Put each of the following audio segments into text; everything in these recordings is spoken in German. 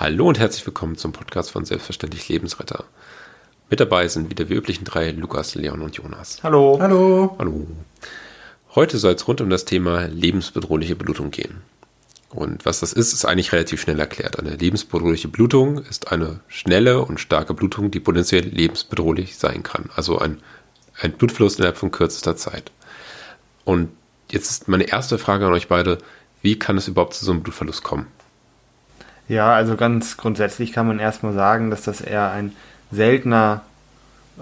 Hallo und herzlich willkommen zum Podcast von Selbstverständlich Lebensretter. Mit dabei sind wieder die üblichen drei, Lukas, Leon und Jonas. Hallo. Hallo. Hallo. Heute soll es rund um das Thema lebensbedrohliche Blutung gehen. Und was das ist, ist eigentlich relativ schnell erklärt. Eine lebensbedrohliche Blutung ist eine schnelle und starke Blutung, die potenziell lebensbedrohlich sein kann. Also ein, ein Blutverlust innerhalb von kürzester Zeit. Und jetzt ist meine erste Frage an euch beide, wie kann es überhaupt zu so einem Blutverlust kommen? Ja, also ganz grundsätzlich kann man erstmal sagen, dass das eher ein seltener,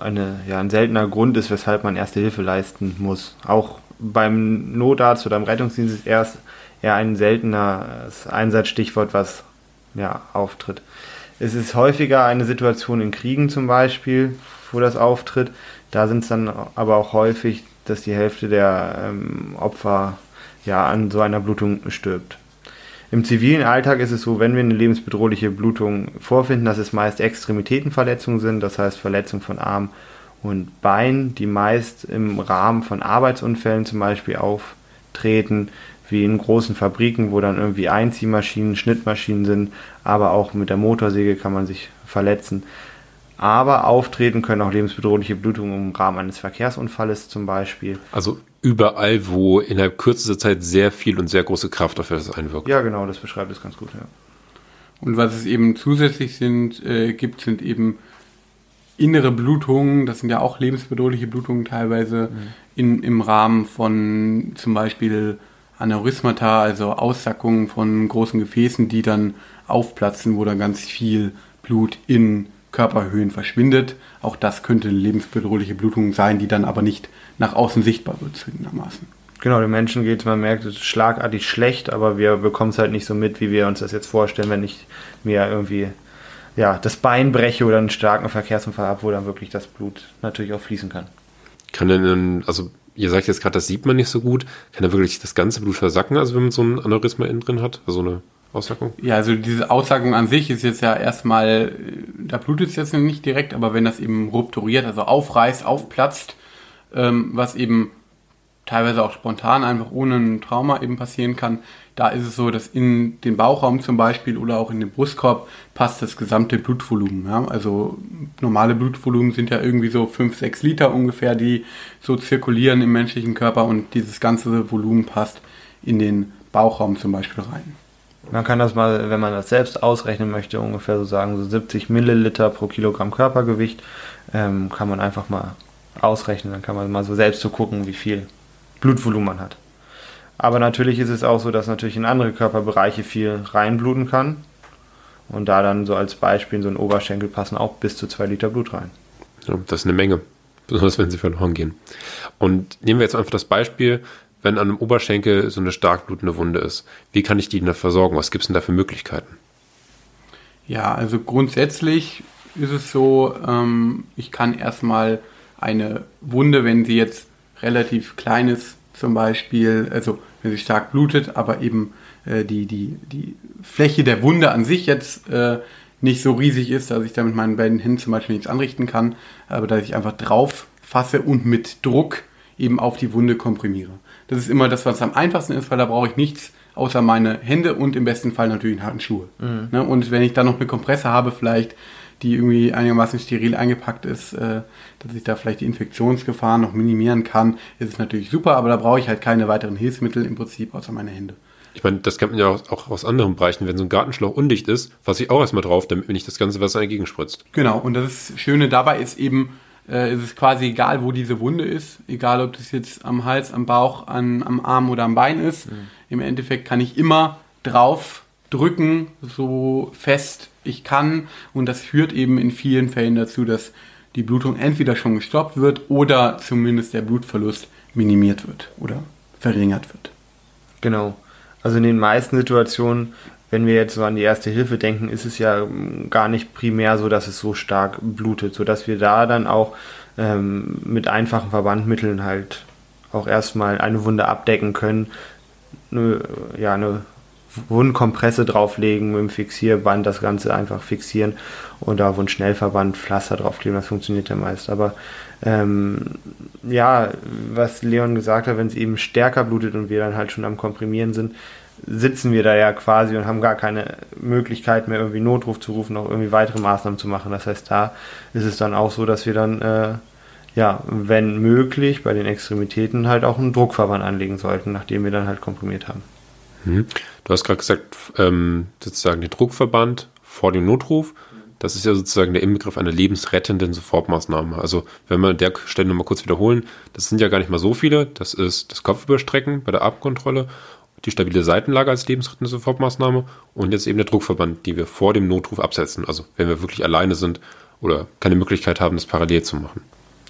eine, ja, ein seltener Grund ist, weshalb man erste Hilfe leisten muss. Auch beim Notarzt oder im Rettungsdienst ist erst eher ein seltenes Einsatzstichwort, was ja, auftritt. Es ist häufiger eine Situation in Kriegen zum Beispiel, wo das auftritt. Da sind es dann aber auch häufig, dass die Hälfte der ähm, Opfer ja an so einer Blutung stirbt. Im zivilen Alltag ist es so, wenn wir eine lebensbedrohliche Blutung vorfinden, dass es meist Extremitätenverletzungen sind, das heißt Verletzungen von Arm und Bein, die meist im Rahmen von Arbeitsunfällen zum Beispiel auftreten, wie in großen Fabriken, wo dann irgendwie Einziehmaschinen, Schnittmaschinen sind, aber auch mit der Motorsäge kann man sich verletzen. Aber auftreten können auch lebensbedrohliche Blutungen im Rahmen eines Verkehrsunfalles zum Beispiel. Also überall, wo innerhalb kürzester Zeit sehr viel und sehr große Kraft auf das einwirkt. Ja, genau, das beschreibt es ganz gut, ja. Und was es eben zusätzlich sind, äh, gibt, sind eben innere Blutungen, das sind ja auch lebensbedrohliche Blutungen teilweise, mhm. in, im Rahmen von zum Beispiel Aneurysmata, also Aussackungen von großen Gefäßen, die dann aufplatzen, wo dann ganz viel Blut in Körperhöhen verschwindet. Auch das könnte eine lebensbedrohliche Blutung sein, die dann aber nicht nach außen sichtbar wird, zwingendermaßen. Genau, den Menschen geht es, man merkt, es ist schlagartig schlecht, aber wir bekommen es halt nicht so mit, wie wir uns das jetzt vorstellen, wenn ich mir irgendwie ja, das Bein breche oder einen starken Verkehrsunfall habe, wo dann wirklich das Blut natürlich auch fließen kann. Kann denn, also ihr sagt jetzt gerade, das sieht man nicht so gut, kann da wirklich das ganze Blut versacken, also wenn man so ein Aneurysma innen drin hat, also eine Aussackung? Ja, also diese Aussackung an sich ist jetzt ja erstmal, da blutet es jetzt nicht direkt, aber wenn das eben rupturiert, also aufreißt, aufplatzt, ähm, was eben teilweise auch spontan einfach ohne ein Trauma eben passieren kann, da ist es so, dass in den Bauchraum zum Beispiel oder auch in den Brustkorb passt das gesamte Blutvolumen. Ja? Also normale Blutvolumen sind ja irgendwie so 5, 6 Liter ungefähr, die so zirkulieren im menschlichen Körper und dieses ganze Volumen passt in den Bauchraum zum Beispiel rein. Man kann das mal, wenn man das selbst ausrechnen möchte, ungefähr so sagen, so 70 Milliliter pro Kilogramm Körpergewicht, ähm, kann man einfach mal ausrechnen. Dann kann man mal so selbst so gucken, wie viel Blutvolumen man hat. Aber natürlich ist es auch so, dass natürlich in andere Körperbereiche viel reinbluten kann. Und da dann so als Beispiel in so einen Oberschenkel passen auch bis zu zwei Liter Blut rein. Ja, das ist eine Menge. Besonders wenn sie verloren gehen. Und nehmen wir jetzt einfach das Beispiel, wenn an einem Oberschenkel so eine stark blutende Wunde ist. Wie kann ich die denn da versorgen? Was gibt es denn da für Möglichkeiten? Ja, also grundsätzlich ist es so, ähm, ich kann erstmal eine Wunde, wenn sie jetzt relativ klein ist, zum Beispiel, also wenn sie stark blutet, aber eben äh, die, die, die Fläche der Wunde an sich jetzt äh, nicht so riesig ist, dass ich da mit meinen beiden Händen zum Beispiel nichts anrichten kann, aber dass ich einfach drauf fasse und mit Druck eben auf die Wunde komprimiere. Das ist immer das, was am einfachsten ist, weil da brauche ich nichts außer meine Hände und im besten Fall natürlich einen harten Schuhe. Mhm. Ne? Und wenn ich dann noch eine Kompresse habe, vielleicht, die irgendwie einigermaßen steril eingepackt ist, äh, dass ich da vielleicht die Infektionsgefahr noch minimieren kann, ist es natürlich super, aber da brauche ich halt keine weiteren Hilfsmittel im Prinzip außer meine Hände. Ich meine, das kennt man ja auch aus anderen Bereichen. Wenn so ein Gartenschlauch undicht ist, fasse ich auch erstmal drauf, damit mir nicht das ganze Wasser entgegenspritzt. Genau, und das Schöne dabei ist eben, äh, ist es quasi egal, wo diese Wunde ist, egal ob das jetzt am Hals, am Bauch, an, am Arm oder am Bein ist. Mhm. Im Endeffekt kann ich immer drauf drücken, so fest ich kann. Und das führt eben in vielen Fällen dazu, dass die Blutung entweder schon gestoppt wird oder zumindest der Blutverlust minimiert wird oder verringert wird. Genau. Also in den meisten Situationen wenn wir jetzt so an die erste Hilfe denken, ist es ja ähm, gar nicht primär so, dass es so stark blutet, sodass wir da dann auch ähm, mit einfachen Verbandmitteln halt auch erstmal eine Wunde abdecken können, eine, ja, eine Wundkompresse drauflegen mit dem Fixierband, das Ganze einfach fixieren und da Wundschnellverband, Pflaster draufkleben, das funktioniert ja meist. Aber ähm, ja, was Leon gesagt hat, wenn es eben stärker blutet und wir dann halt schon am Komprimieren sind, sitzen wir da ja quasi und haben gar keine Möglichkeit mehr, irgendwie Notruf zu rufen, noch irgendwie weitere Maßnahmen zu machen. Das heißt, da ist es dann auch so, dass wir dann, äh, ja, wenn möglich, bei den Extremitäten halt auch einen Druckverband anlegen sollten, nachdem wir dann halt komprimiert haben. Mhm. Du hast gerade gesagt, ähm, sozusagen den Druckverband vor dem Notruf. Das ist ja sozusagen der Inbegriff einer lebensrettenden Sofortmaßnahme. Also, wenn wir an der Stelle nochmal kurz wiederholen, das sind ja gar nicht mal so viele. Das ist das Kopfüberstrecken bei der Abkontrolle die stabile Seitenlage als lebensrettende Sofortmaßnahme und jetzt eben der Druckverband, die wir vor dem Notruf absetzen. Also wenn wir wirklich alleine sind oder keine Möglichkeit haben, das parallel zu machen.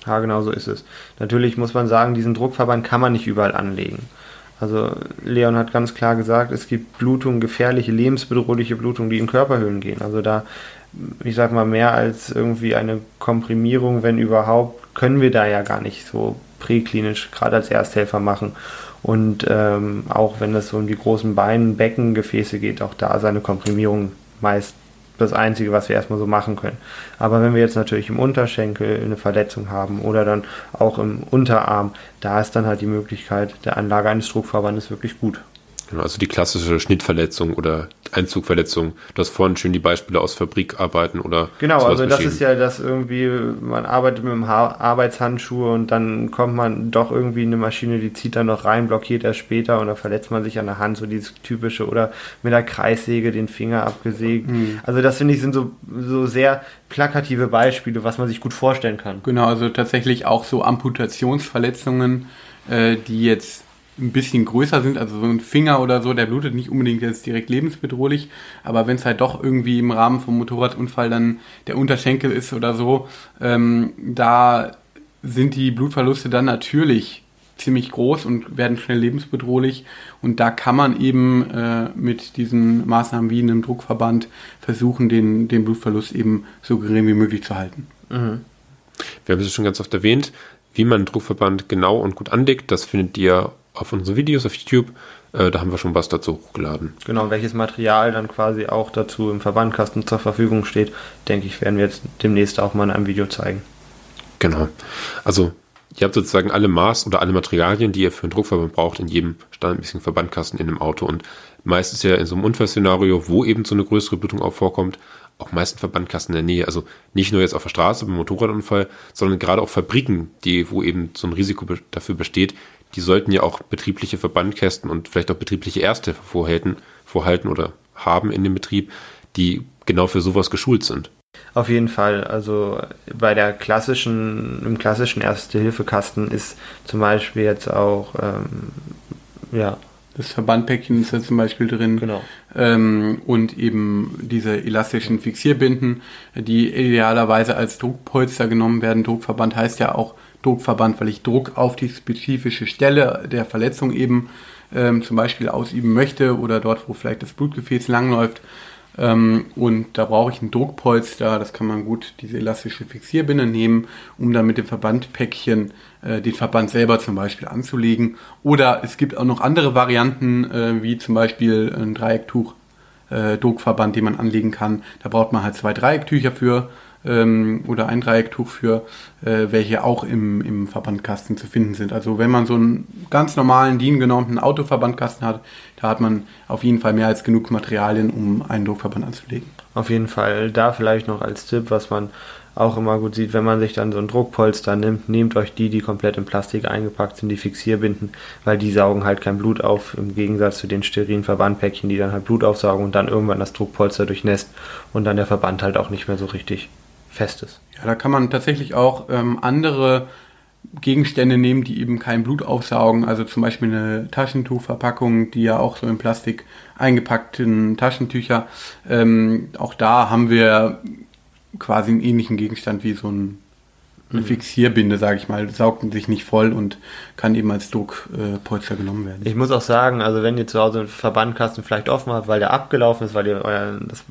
Ja, genau so ist es. Natürlich muss man sagen, diesen Druckverband kann man nicht überall anlegen. Also Leon hat ganz klar gesagt, es gibt Blutungen, gefährliche, lebensbedrohliche Blutungen, die in Körperhöhlen gehen. Also da, ich sag mal, mehr als irgendwie eine Komprimierung, wenn überhaupt, können wir da ja gar nicht so präklinisch gerade als Ersthelfer machen. Und ähm, auch wenn es so um die großen Beinen, Beckengefäße geht, auch da seine Komprimierung meist das Einzige, was wir erstmal so machen können. Aber wenn wir jetzt natürlich im Unterschenkel eine Verletzung haben oder dann auch im Unterarm, da ist dann halt die Möglichkeit der Anlage eines Druckverbandes wirklich gut. Genau, also die klassische Schnittverletzung oder Einzugverletzung. Du hast vorhin schön die Beispiele aus Fabrikarbeiten oder. Genau, also das ist ja das irgendwie, man arbeitet mit einem Arbeitshandschuh und dann kommt man doch irgendwie in eine Maschine, die zieht dann noch rein, blockiert erst später und dann verletzt man sich an der Hand, so dieses typische oder mit der Kreissäge den Finger abgesägt. Mhm. Also das finde ich sind so, so sehr plakative Beispiele, was man sich gut vorstellen kann. Genau, also tatsächlich auch so Amputationsverletzungen, äh, die jetzt ein bisschen größer sind, also so ein Finger oder so, der blutet nicht unbedingt jetzt direkt lebensbedrohlich, aber wenn es halt doch irgendwie im Rahmen vom Motorradunfall dann der Unterschenkel ist oder so, ähm, da sind die Blutverluste dann natürlich ziemlich groß und werden schnell lebensbedrohlich. Und da kann man eben äh, mit diesen Maßnahmen wie einem Druckverband versuchen, den, den Blutverlust eben so gering wie möglich zu halten. Mhm. Wir haben es schon ganz oft erwähnt, wie man einen Druckverband genau und gut anlegt. Das findet ihr auf unsere Videos auf YouTube. Äh, da haben wir schon was dazu hochgeladen. Genau, welches Material dann quasi auch dazu im Verbandkasten zur Verfügung steht, denke ich, werden wir jetzt demnächst auch mal in einem Video zeigen. Genau. Also ihr habt sozusagen alle Maß oder alle Materialien, die ihr für einen Druckverband braucht, in jedem standardmäßigen Verbandkasten in einem Auto. Und meistens ja in so einem Unfallszenario, wo eben so eine größere Blutung auch vorkommt, auch meist Verbandkasten in der Nähe. Also nicht nur jetzt auf der Straße beim Motorradunfall, sondern gerade auch Fabriken, die, wo eben so ein Risiko dafür besteht, die sollten ja auch betriebliche Verbandkästen und vielleicht auch betriebliche Ersthilfe vorhalten, vorhalten oder haben in dem Betrieb, die genau für sowas geschult sind. Auf jeden Fall. Also bei der klassischen, im klassischen Erste-Hilfe-Kasten ist zum Beispiel jetzt auch, ähm, ja. Das Verbandpäckchen ist da zum Beispiel drin. Genau. Ähm, und eben diese elastischen Fixierbinden, die idealerweise als Druckpolster genommen werden. Druckverband heißt ja auch Druckverband, weil ich Druck auf die spezifische Stelle der Verletzung eben ähm, zum Beispiel ausüben möchte oder dort, wo vielleicht das Blutgefäß langläuft. Ähm, und da brauche ich ein Druckpolster, das kann man gut, diese elastische Fixierbinde nehmen, um dann mit dem Verbandpäckchen äh, den Verband selber zum Beispiel anzulegen. Oder es gibt auch noch andere Varianten, äh, wie zum Beispiel ein Dreiecktuch, äh, Druckverband, den man anlegen kann. Da braucht man halt zwei Dreiecktücher für ähm, oder ein Dreiecktuch für, äh, welche auch im, im Verbandkasten zu finden sind. Also wenn man so einen ganz normalen DIN genommenen Autoverbandkasten hat, da hat man auf jeden Fall mehr als genug Materialien, um einen Druckverband anzulegen. Auf jeden Fall. Da vielleicht noch als Tipp, was man auch immer gut sieht, wenn man sich dann so ein Druckpolster nimmt, nehmt euch die, die komplett in Plastik eingepackt sind, die Fixierbinden, weil die saugen halt kein Blut auf, im Gegensatz zu den sterilen Verbandpäckchen, die dann halt Blut aufsaugen und dann irgendwann das Druckpolster durchnässt und dann der Verband halt auch nicht mehr so richtig Festes. Ja, da kann man tatsächlich auch ähm, andere Gegenstände nehmen, die eben kein Blut aufsaugen. Also zum Beispiel eine Taschentuchverpackung, die ja auch so in Plastik eingepackten Taschentücher. Ähm, auch da haben wir quasi einen ähnlichen Gegenstand wie so ein, eine mhm. Fixierbinde, sage ich mal. Saugt sich nicht voll und kann eben als Druckpolster äh, genommen werden. Ich muss auch sagen, also wenn ihr zu Hause einen Verbandkasten vielleicht offen habt, weil der abgelaufen ist, weil ihr euer, das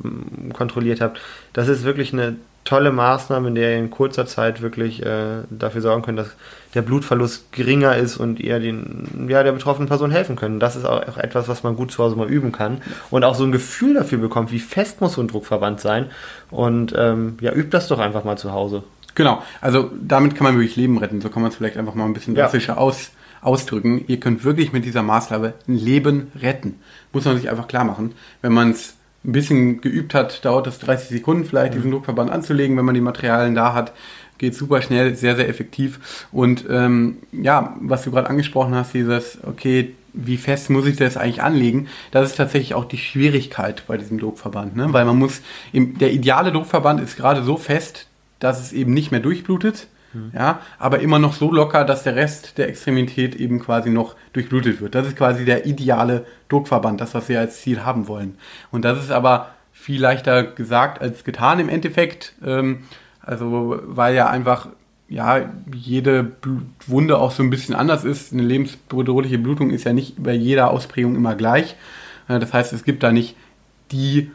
kontrolliert habt, das ist wirklich eine tolle Maßnahme, in der ihr in kurzer Zeit wirklich äh, dafür sorgen könnt, dass der Blutverlust geringer ist und ihr den, ja, der betroffenen Person helfen könnt. Das ist auch etwas, was man gut zu Hause mal üben kann und auch so ein Gefühl dafür bekommt, wie fest muss so ein Druckverband sein. Und ähm, ja, übt das doch einfach mal zu Hause. Genau, also damit kann man wirklich Leben retten. So kann man es vielleicht einfach mal ein bisschen drastischer ja. aus, ausdrücken. Ihr könnt wirklich mit dieser Maßnahme ein Leben retten. Muss man sich einfach klar machen. Wenn man es ein bisschen geübt hat, dauert es 30 Sekunden vielleicht, diesen Druckverband anzulegen, wenn man die Materialien da hat. Geht super schnell, sehr, sehr effektiv. Und ähm, ja, was du gerade angesprochen hast, dieses, okay, wie fest muss ich das eigentlich anlegen? Das ist tatsächlich auch die Schwierigkeit bei diesem Druckverband, ne? weil man muss, im, der ideale Druckverband ist gerade so fest, dass es eben nicht mehr durchblutet, mhm. ja, aber immer noch so locker, dass der Rest der Extremität eben quasi noch durchblutet wird. Das ist quasi der ideale Druckverband, das, was wir als Ziel haben wollen. Und das ist aber viel leichter gesagt als getan im Endeffekt. Ähm, also, weil ja einfach ja, jede Wunde auch so ein bisschen anders ist. Eine lebensbedrohliche Blutung ist ja nicht bei jeder Ausprägung immer gleich. Äh, das heißt, es gibt da nicht die,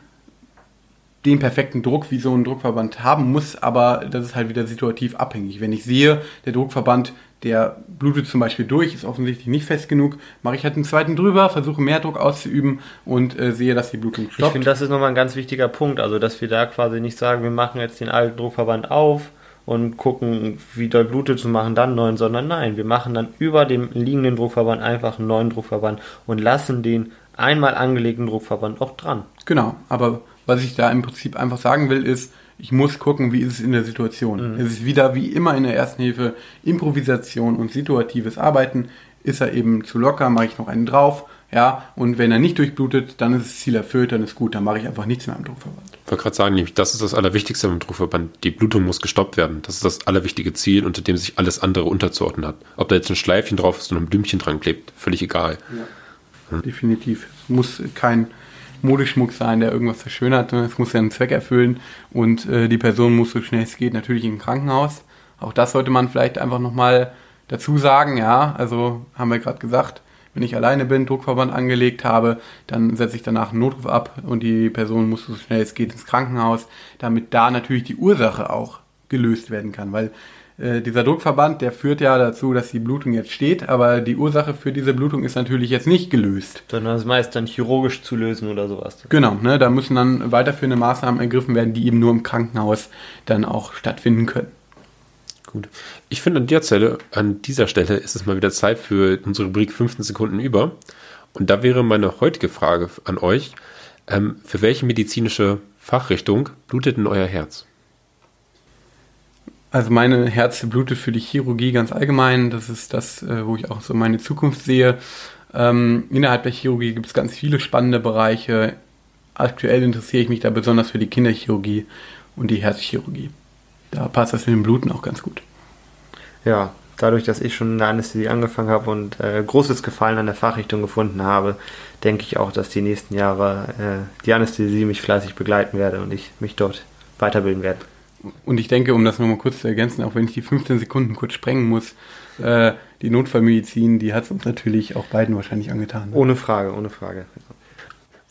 den perfekten Druck, wie so ein Druckverband haben muss, aber das ist halt wieder situativ abhängig. Wenn ich sehe, der Druckverband, der blutet zum Beispiel durch, ist offensichtlich nicht fest genug, mache ich halt einen zweiten drüber, versuche mehr Druck auszuüben und äh, sehe, dass die Blutung stoppt. Ich finde, das ist nochmal ein ganz wichtiger Punkt, also dass wir da quasi nicht sagen, wir machen jetzt den alten Druckverband auf, und gucken, wie doll blutet zu machen, dann neuen, sondern nein, wir machen dann über dem liegenden Druckverband einfach einen neuen Druckverband und lassen den einmal angelegten Druckverband auch dran. Genau, aber was ich da im Prinzip einfach sagen will, ist, ich muss gucken, wie ist es in der Situation. Mhm. Es ist wieder wie immer in der ersten Hilfe Improvisation und situatives Arbeiten. Ist er eben zu locker, mache ich noch einen drauf. Ja, und wenn er nicht durchblutet, dann ist das Ziel erfüllt, dann ist gut, dann mache ich einfach nichts mehr am Druckverband. Ich wollte gerade sagen, nämlich das ist das Allerwichtigste am Druckverband. Die Blutung muss gestoppt werden. Das ist das allerwichtige Ziel, unter dem sich alles andere unterzuordnen hat. Ob da jetzt ein Schleifchen drauf ist und ein Blümchen dran klebt, völlig egal. Ja. Hm? Definitiv. Es muss kein Modeschmuck sein, der irgendwas verschönert, es muss ja einen Zweck erfüllen. Und äh, die Person muss so schnell es geht natürlich im Krankenhaus. Auch das sollte man vielleicht einfach nochmal dazu sagen, ja, also haben wir gerade gesagt, wenn ich alleine bin, Druckverband angelegt habe, dann setze ich danach einen Notruf ab und die Person muss so schnell es geht ins Krankenhaus, damit da natürlich die Ursache auch gelöst werden kann, weil dieser Druckverband, der führt ja dazu, dass die Blutung jetzt steht, aber die Ursache für diese Blutung ist natürlich jetzt nicht gelöst. Sondern das meist dann chirurgisch zu lösen oder sowas. Genau, ne, da müssen dann weiterführende Maßnahmen ergriffen werden, die eben nur im Krankenhaus dann auch stattfinden können. Gut. Ich finde an der Stelle, an dieser Stelle ist es mal wieder Zeit für unsere Rubrik 15 Sekunden über. Und da wäre meine heutige Frage an euch: ähm, Für welche medizinische Fachrichtung blutet denn euer Herz? Also meine Herz blutet für die Chirurgie ganz allgemein. Das ist das, äh, wo ich auch so meine Zukunft sehe. Ähm, innerhalb der Chirurgie gibt es ganz viele spannende Bereiche. Aktuell interessiere ich mich da besonders für die Kinderchirurgie und die Herzchirurgie da passt das mit dem Bluten auch ganz gut. Ja, dadurch, dass ich schon in der Anästhesie angefangen habe und äh, großes Gefallen an der Fachrichtung gefunden habe, denke ich auch, dass die nächsten Jahre äh, die Anästhesie mich fleißig begleiten werde und ich mich dort weiterbilden werde. Und ich denke, um das nochmal kurz zu ergänzen, auch wenn ich die 15 Sekunden kurz sprengen muss, äh, die Notfallmedizin, die hat es uns natürlich auch beiden wahrscheinlich angetan. Ne? Ohne Frage, ohne Frage.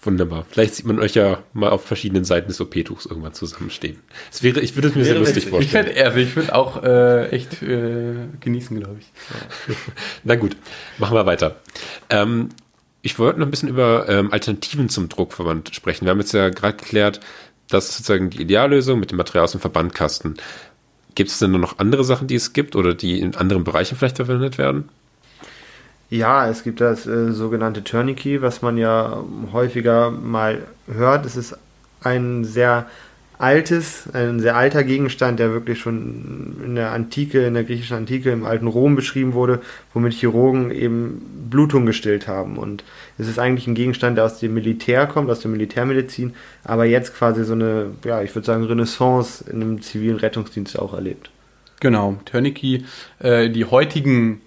Wunderbar. Vielleicht sieht man euch ja mal auf verschiedenen Seiten des OP-Tuchs irgendwann zusammenstehen. Es wäre, ich würde es mir sehr lustig vorstellen. Ich würde ich würd auch äh, echt äh, genießen, glaube ich. Na gut, machen wir weiter. Ähm, ich wollte noch ein bisschen über ähm, Alternativen zum Druckverband sprechen. Wir haben jetzt ja gerade geklärt, das ist sozusagen die Ideallösung mit dem Material aus dem Verbandkasten. Gibt es denn noch andere Sachen, die es gibt oder die in anderen Bereichen vielleicht verwendet werden? Ja, es gibt das äh, sogenannte Tourniquet, was man ja häufiger mal hört. Es ist ein sehr altes, ein sehr alter Gegenstand, der wirklich schon in der Antike, in der griechischen Antike, im alten Rom beschrieben wurde, womit Chirurgen eben Blutung gestillt haben. Und es ist eigentlich ein Gegenstand, der aus dem Militär kommt, aus der Militärmedizin, aber jetzt quasi so eine, ja, ich würde sagen, Renaissance in einem zivilen Rettungsdienst auch erlebt. Genau, Tourniquet, äh, die heutigen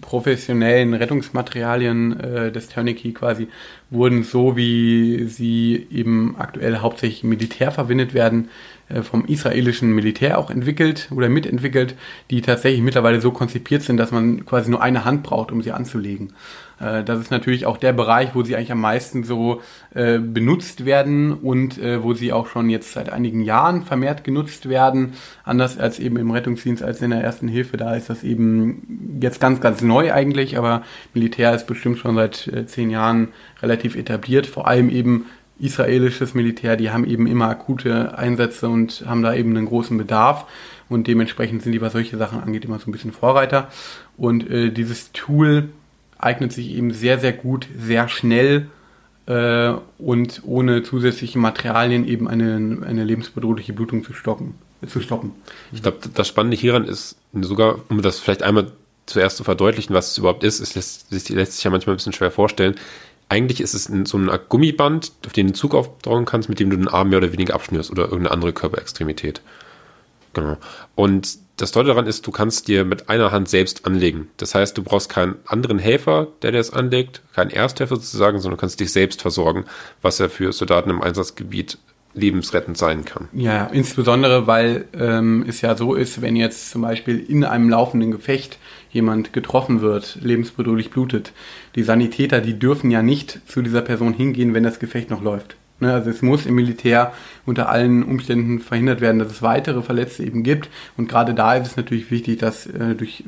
professionellen Rettungsmaterialien äh, des Tourniquet quasi wurden so, wie sie eben aktuell hauptsächlich Militär verwendet werden, äh, vom israelischen Militär auch entwickelt oder mitentwickelt, die tatsächlich mittlerweile so konzipiert sind, dass man quasi nur eine Hand braucht, um sie anzulegen. Äh, das ist natürlich auch der Bereich, wo sie eigentlich am meisten so äh, benutzt werden und wo sie auch schon jetzt seit einigen Jahren vermehrt genutzt werden. Anders als eben im Rettungsdienst, als in der ersten Hilfe. Da ist das eben jetzt ganz, ganz neu eigentlich, aber Militär ist bestimmt schon seit zehn Jahren relativ etabliert, vor allem eben israelisches Militär, die haben eben immer akute Einsätze und haben da eben einen großen Bedarf und dementsprechend sind die, was solche Sachen angeht, immer so ein bisschen Vorreiter. Und äh, dieses Tool eignet sich eben sehr, sehr gut, sehr schnell äh, und ohne zusätzliche Materialien eben eine, eine lebensbedrohliche Blutung zu stoppen. Zu stoppen. Ich glaube, das Spannende hieran ist sogar, um das vielleicht einmal zuerst zu verdeutlichen, was es überhaupt ist, es lässt, lässt sich ja manchmal ein bisschen schwer vorstellen. Eigentlich ist es so ein Gummiband, auf den du einen Zug aufbauen kannst, mit dem du den Arm mehr oder weniger abschnürst oder irgendeine andere Körperextremität. Genau. Und das Tolle daran ist, du kannst dir mit einer Hand selbst anlegen. Das heißt, du brauchst keinen anderen Helfer, der dir das anlegt, keinen Ersthelfer sozusagen, sondern kannst dich selbst versorgen, was ja für Soldaten im Einsatzgebiet lebensrettend sein kann. Ja, insbesondere, weil ähm, es ja so ist, wenn jetzt zum Beispiel in einem laufenden Gefecht jemand getroffen wird, lebensbedrohlich blutet, die Sanitäter, die dürfen ja nicht zu dieser Person hingehen, wenn das Gefecht noch läuft. Ne, also es muss im Militär unter allen Umständen verhindert werden, dass es weitere Verletzte eben gibt. Und gerade da ist es natürlich wichtig, dass äh, durch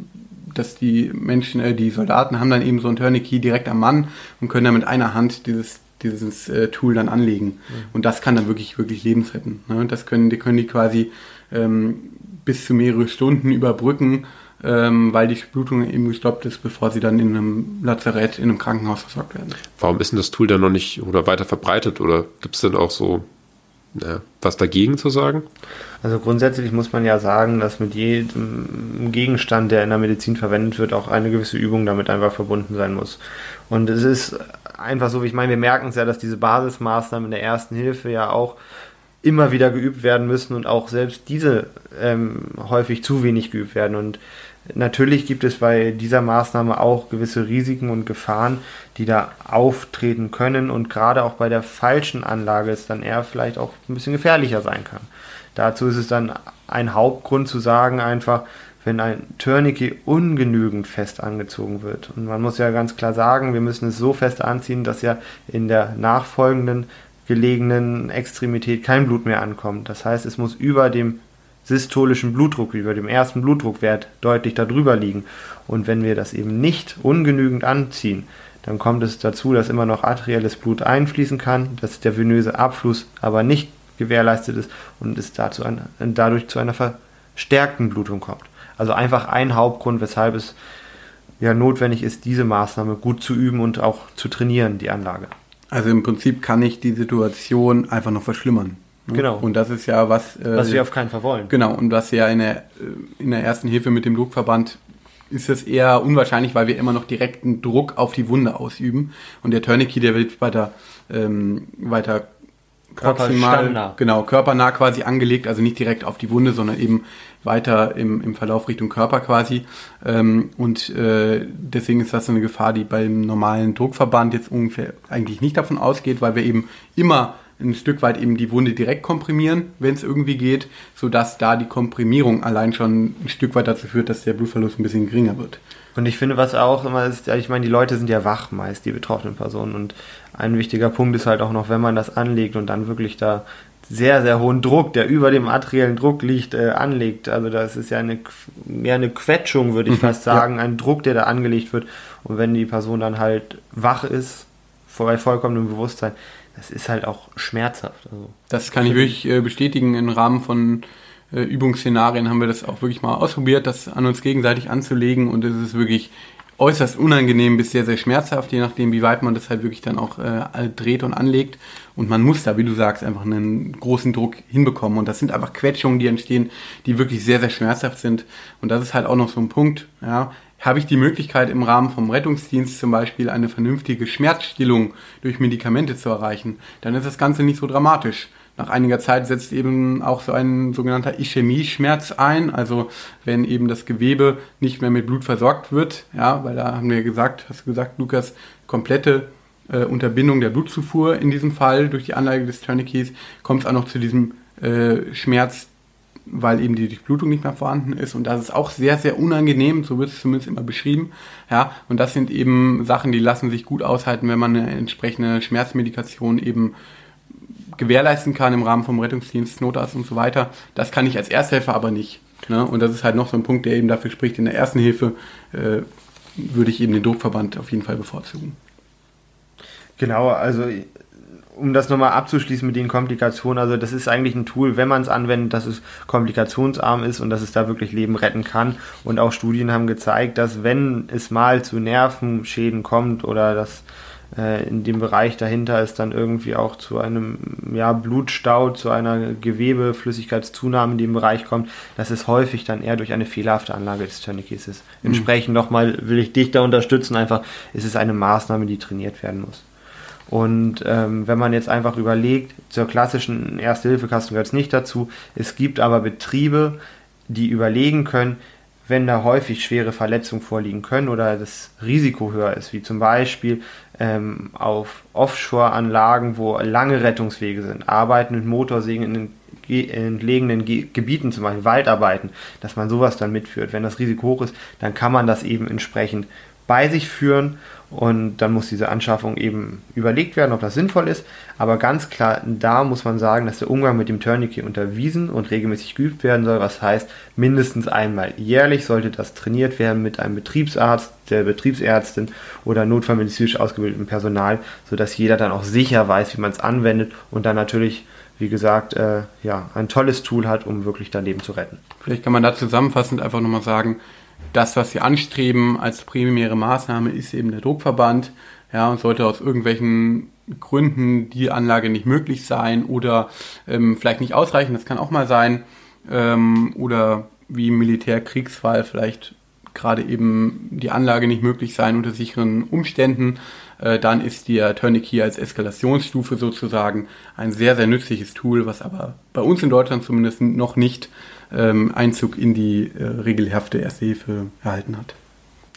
dass die Menschen, äh, die Soldaten haben dann eben so ein Tourniquet direkt am Mann und können dann mit einer Hand dieses dieses äh, Tool dann anlegen. Mhm. Und das kann dann wirklich, wirklich lebensretten. Ne? Das können die, können die quasi ähm, bis zu mehrere Stunden überbrücken ähm, weil die Blutung eben gestoppt ist, bevor sie dann in einem Lazarett, in einem Krankenhaus versorgt werden. Warum ist denn das Tool dann noch nicht oder weiter verbreitet oder gibt es denn auch so ja, was dagegen zu sagen? Also grundsätzlich muss man ja sagen, dass mit jedem Gegenstand, der in der Medizin verwendet wird, auch eine gewisse Übung damit einfach verbunden sein muss. Und es ist einfach so, wie ich meine, wir merken es ja, dass diese Basismaßnahmen in der ersten Hilfe ja auch immer wieder geübt werden müssen und auch selbst diese ähm, häufig zu wenig geübt werden. Und Natürlich gibt es bei dieser Maßnahme auch gewisse Risiken und Gefahren, die da auftreten können und gerade auch bei der falschen Anlage es dann eher vielleicht auch ein bisschen gefährlicher sein kann. Dazu ist es dann ein Hauptgrund zu sagen einfach, wenn ein Tourniquet ungenügend fest angezogen wird. Und man muss ja ganz klar sagen, wir müssen es so fest anziehen, dass ja in der nachfolgenden gelegenen Extremität kein Blut mehr ankommt. Das heißt, es muss über dem systolischen Blutdruck, über dem ersten Blutdruckwert, deutlich darüber liegen. Und wenn wir das eben nicht ungenügend anziehen, dann kommt es dazu, dass immer noch arterielles Blut einfließen kann, dass der venöse Abfluss aber nicht gewährleistet ist und es dazu ein, dadurch zu einer verstärkten Blutung kommt. Also einfach ein Hauptgrund, weshalb es ja notwendig ist, diese Maßnahme gut zu üben und auch zu trainieren, die Anlage. Also im Prinzip kann ich die Situation einfach noch verschlimmern. Genau. Und das ist ja was. Äh, was wir auf keinen Fall wollen. Genau. Und was ja in der, äh, in der ersten Hilfe mit dem Druckverband ist es eher unwahrscheinlich, weil wir immer noch direkten Druck auf die Wunde ausüben. Und der Tourniquet, der wird weiter, ähm, weiter proximal, genau, körpernah quasi angelegt, also nicht direkt auf die Wunde, sondern eben weiter im, im Verlauf Richtung Körper quasi. Ähm, und äh, deswegen ist das so eine Gefahr, die beim normalen Druckverband jetzt ungefähr eigentlich nicht davon ausgeht, weil wir eben immer ein Stück weit eben die Wunde direkt komprimieren, wenn es irgendwie geht, sodass da die Komprimierung allein schon ein Stück weit dazu führt, dass der Blutverlust ein bisschen geringer wird. Und ich finde, was auch immer ist, ich meine, die Leute sind ja wach meist, die betroffenen Personen. Und ein wichtiger Punkt ist halt auch noch, wenn man das anlegt und dann wirklich da sehr, sehr hohen Druck, der über dem arteriellen Druck liegt, äh, anlegt. Also das ist ja eine, mehr eine Quetschung, würde ich mhm, fast sagen, ja. ein Druck, der da angelegt wird. Und wenn die Person dann halt wach ist, bei vollkommenem Bewusstsein, das ist halt auch schmerzhaft. Also, das kann ich wirklich äh, bestätigen. Im Rahmen von äh, Übungsszenarien haben wir das auch wirklich mal ausprobiert, das an uns gegenseitig anzulegen und es ist wirklich äußerst unangenehm bis sehr, sehr schmerzhaft, je nachdem, wie weit man das halt wirklich dann auch äh, dreht und anlegt. Und man muss da, wie du sagst, einfach einen großen Druck hinbekommen. Und das sind einfach Quetschungen, die entstehen, die wirklich sehr, sehr schmerzhaft sind. Und das ist halt auch noch so ein Punkt. Ja habe ich die Möglichkeit im Rahmen vom Rettungsdienst zum Beispiel eine vernünftige Schmerzstillung durch Medikamente zu erreichen, dann ist das Ganze nicht so dramatisch. Nach einiger Zeit setzt eben auch so ein sogenannter Ischämie-Schmerz ein, also wenn eben das Gewebe nicht mehr mit Blut versorgt wird, ja, weil da haben wir gesagt, hast du gesagt, Lukas, komplette äh, Unterbindung der Blutzufuhr in diesem Fall durch die Anlage des Tourniquets, kommt es auch noch zu diesem äh, Schmerz, weil eben die Durchblutung nicht mehr vorhanden ist und das ist auch sehr, sehr unangenehm, so wird es zumindest immer beschrieben. Ja, und das sind eben Sachen, die lassen sich gut aushalten, wenn man eine entsprechende Schmerzmedikation eben gewährleisten kann im Rahmen vom Rettungsdienst, Notarzt und so weiter. Das kann ich als Ersthelfer aber nicht. Ne? Und das ist halt noch so ein Punkt, der eben dafür spricht, in der ersten Hilfe äh, würde ich eben den Druckverband auf jeden Fall bevorzugen. Genau, also um das nochmal abzuschließen mit den Komplikationen, also das ist eigentlich ein Tool, wenn man es anwendet, dass es komplikationsarm ist und dass es da wirklich Leben retten kann. Und auch Studien haben gezeigt, dass wenn es mal zu Nervenschäden kommt oder dass äh, in dem Bereich dahinter es dann irgendwie auch zu einem ja, Blutstau, zu einer Gewebeflüssigkeitszunahme in dem Bereich kommt, dass es häufig dann eher durch eine fehlerhafte Anlage des Tourniquets ist. Mhm. Entsprechend nochmal will ich dich da unterstützen, einfach ist es eine Maßnahme, die trainiert werden muss. Und ähm, wenn man jetzt einfach überlegt, zur klassischen Erste-Hilfe-Kasten gehört es nicht dazu. Es gibt aber Betriebe, die überlegen können, wenn da häufig schwere Verletzungen vorliegen können oder das Risiko höher ist, wie zum Beispiel ähm, auf Offshore-Anlagen, wo lange Rettungswege sind, Arbeiten mit Motorsägen in den entlegenen Ge Gebieten, zum Beispiel Waldarbeiten, dass man sowas dann mitführt. Wenn das Risiko hoch ist, dann kann man das eben entsprechend bei sich führen und dann muss diese Anschaffung eben überlegt werden, ob das sinnvoll ist. Aber ganz klar, da muss man sagen, dass der Umgang mit dem Tourniquet unterwiesen und regelmäßig geübt werden soll. Was heißt, mindestens einmal jährlich sollte das trainiert werden mit einem Betriebsarzt, der Betriebsärztin oder notfallmedizinisch ausgebildeten Personal, sodass jeder dann auch sicher weiß, wie man es anwendet und dann natürlich wie gesagt, äh, ja, ein tolles Tool hat, um wirklich dein Leben zu retten. Vielleicht kann man da zusammenfassend einfach nochmal sagen, das, was wir anstreben als primäre Maßnahme, ist eben der Druckverband. Ja, und sollte aus irgendwelchen Gründen die Anlage nicht möglich sein oder ähm, vielleicht nicht ausreichen, das kann auch mal sein, ähm, oder wie im Militärkriegsfall vielleicht gerade eben die Anlage nicht möglich sein unter sicheren Umständen, äh, dann ist der Tourniquet als Eskalationsstufe sozusagen ein sehr, sehr nützliches Tool, was aber bei uns in Deutschland zumindest noch nicht ähm, Einzug in die äh, regelhafte Erste Hilfe erhalten hat.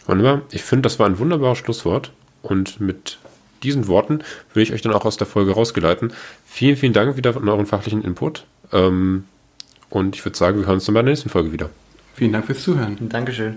Wunderbar. Ich finde, das war ein wunderbares Schlusswort. Und mit diesen Worten will ich euch dann auch aus der Folge rausgeleiten. Vielen, vielen Dank wieder für euren fachlichen Input. Ähm, und ich würde sagen, wir hören uns dann bei der nächsten Folge wieder. Vielen Dank fürs Zuhören. Dankeschön.